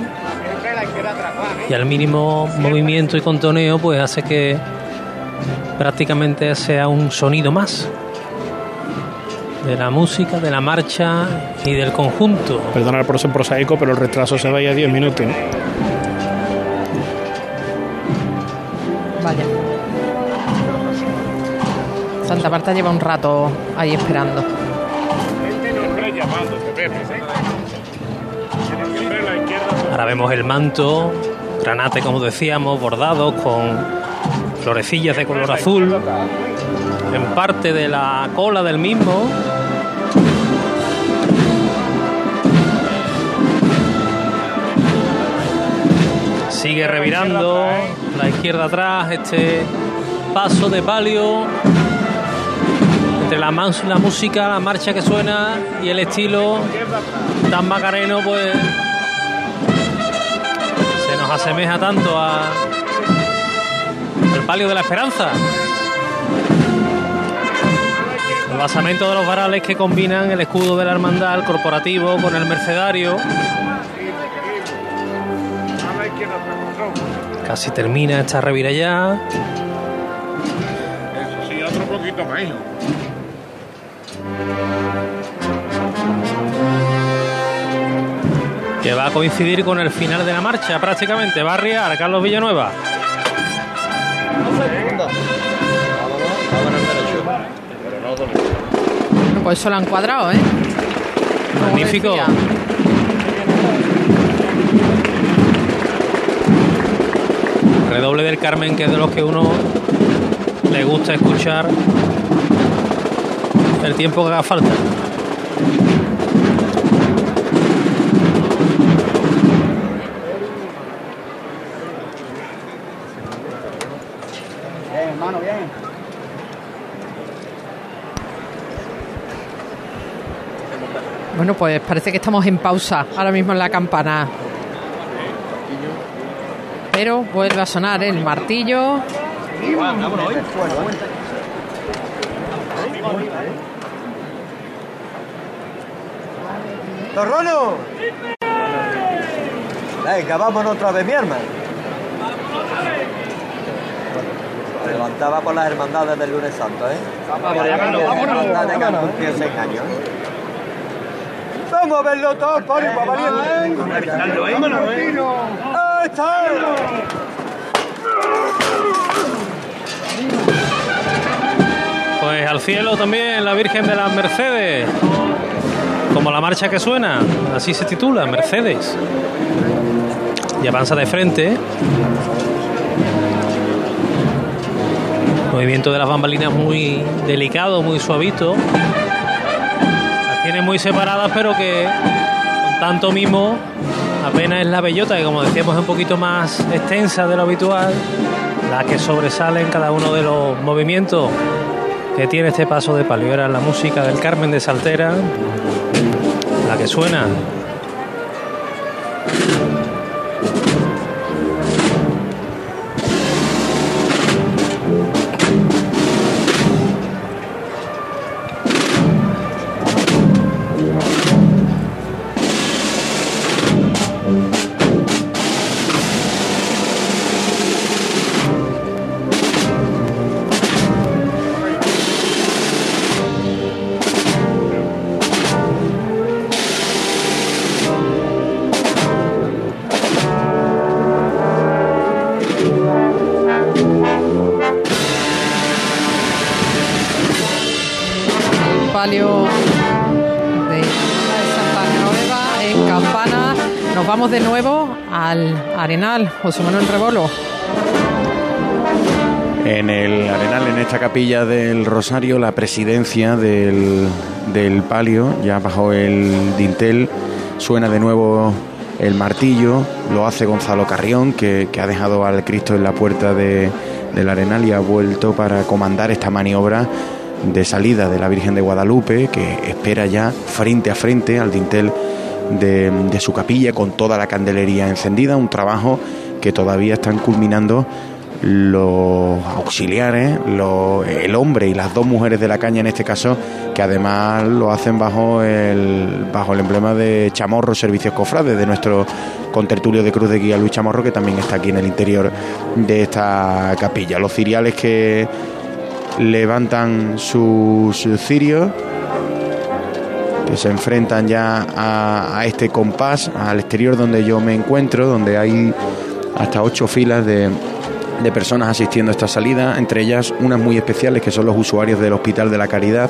Y al mínimo movimiento y contoneo pues hace que prácticamente sea un sonido más de la música, de la marcha y del conjunto. Perdonad por ser prosaico, pero el retraso se vaya a 10 minutos. ¿no? Vaya. Santa Marta lleva un rato ahí esperando. Ahora vemos el manto, granate como decíamos, bordados con florecillas de color azul, en parte de la cola del mismo. Sigue revirando la izquierda atrás este paso de palio entre la música, la marcha que suena y el estilo tan macareno, pues se nos asemeja tanto a al palio de la esperanza. El basamento de los varales que combinan el escudo de la hermandad el corporativo con el mercedario. Casi termina esta revira ya. Eso sí, otro poquito más, hijo. que va a coincidir con el final de la marcha prácticamente. Va a arriar Carlos Villanueva. Pues eso lo han cuadrado, ¿eh? Magnífico. Redoble del Carmen, que es de los que uno le gusta escuchar el tiempo que haga falta. Bueno, pues parece que estamos en pausa ahora mismo en la campana. Pero vuelve a sonar el martillo. ¡Torrono! Venga, vámonos otra vez, mi hermano. Se levantaba por las hermandades del lunes santo, ¿eh? Vamos, hermandades que han cumplido seis años, ¿eh? Vamos a verlo todo, para valiente. Vámonos, ¿eh? ¡Ahí está! Pues al cielo también la Virgen de las Mercedes. Como la marcha que suena, así se titula, Mercedes. Y avanza de frente. Movimiento de las bambalinas muy delicado, muy suavito. Tiene muy separadas, pero que con tanto mimo apenas es la bellota, que como decíamos es un poquito más extensa de lo habitual, la que sobresale en cada uno de los movimientos que tiene este paso de palio. Era la música del Carmen de Saltera, la que suena. De nuevo al Arenal, José Manuel Rebolo. En el Arenal, en esta capilla del Rosario, la presidencia del, del palio, ya bajo el dintel, suena de nuevo el martillo, lo hace Gonzalo Carrión, que, que ha dejado al Cristo en la puerta de, del Arenal y ha vuelto para comandar esta maniobra de salida de la Virgen de Guadalupe, que espera ya frente a frente al dintel de, su capilla con toda la candelería encendida, un trabajo que todavía están culminando los auxiliares, el hombre y las dos mujeres de la caña en este caso, que además lo hacen bajo el, bajo el emblema de Chamorro Servicios Cofrades, de nuestro contertulio de Cruz de Guía Luis Chamorro, que también está aquí en el interior de esta capilla. Los ciriales que levantan sus cirios, se enfrentan ya a, a este compás, al exterior donde yo me encuentro, donde hay hasta ocho filas de, de personas asistiendo a esta salida, entre ellas unas muy especiales que son los usuarios del Hospital de la Caridad,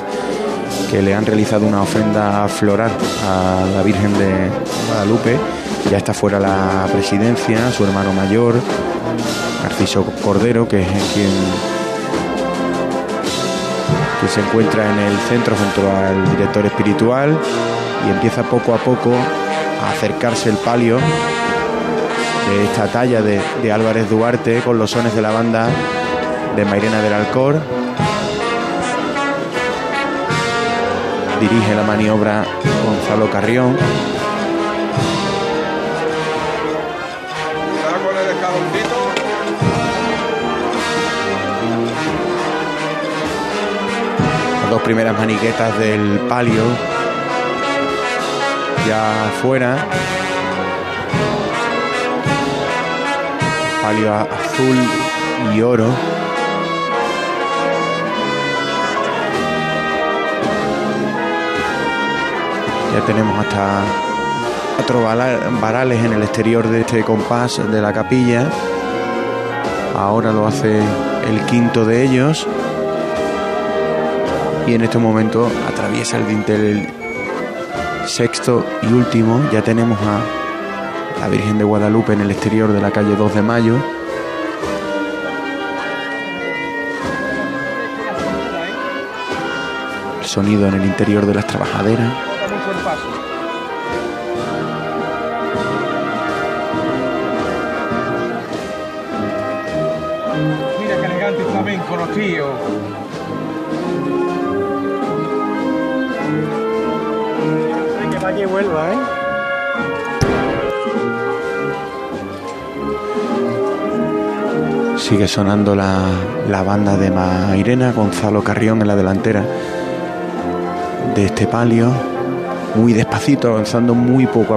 que le han realizado una ofrenda floral a la Virgen de Guadalupe. Ya está fuera la presidencia, su hermano mayor, Narciso Cordero, que es quien que se encuentra en el centro junto al director espiritual y empieza poco a poco a acercarse el palio de esta talla de, de Álvarez Duarte con los sones de la banda de Mairena del Alcor. Dirige la maniobra Gonzalo Carrión. Primeras maniquetas del palio ya fuera. Palio azul y oro. Ya tenemos hasta cuatro varales en el exterior de este compás de la capilla. Ahora lo hace el quinto de ellos. Y en este momento atraviesa el dintel sexto y último. Ya tenemos a la Virgen de Guadalupe en el exterior de la calle 2 de Mayo. El sonido en el interior de las trabajaderas. Mira qué elegante flamenco, los tíos. ¿Eh? Sigue sonando la, la banda de Mairena, Gonzalo Carrión en la delantera de este palio, muy despacito, avanzando muy poco a